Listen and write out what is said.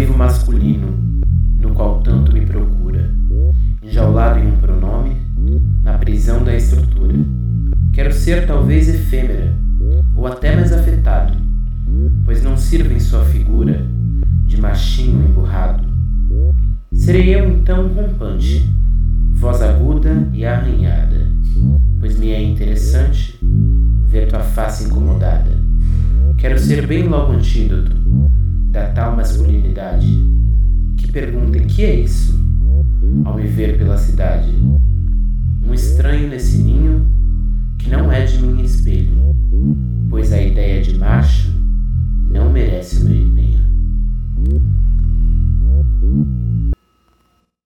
vivo masculino, no qual tanto me procura, enjaulado em um pronome, na prisão da estrutura. Quero ser talvez efêmera, ou até mais afetado, pois não sirvo em sua figura de machinho emburrado. Serei eu então rompante, voz aguda e arranhada, pois me é interessante ver tua face incomodada. Quero ser bem logo antídoto da tal masculinidade que perguntem que é isso ao me ver pela cidade. Um estranho nesse ninho que não é de mim espelho,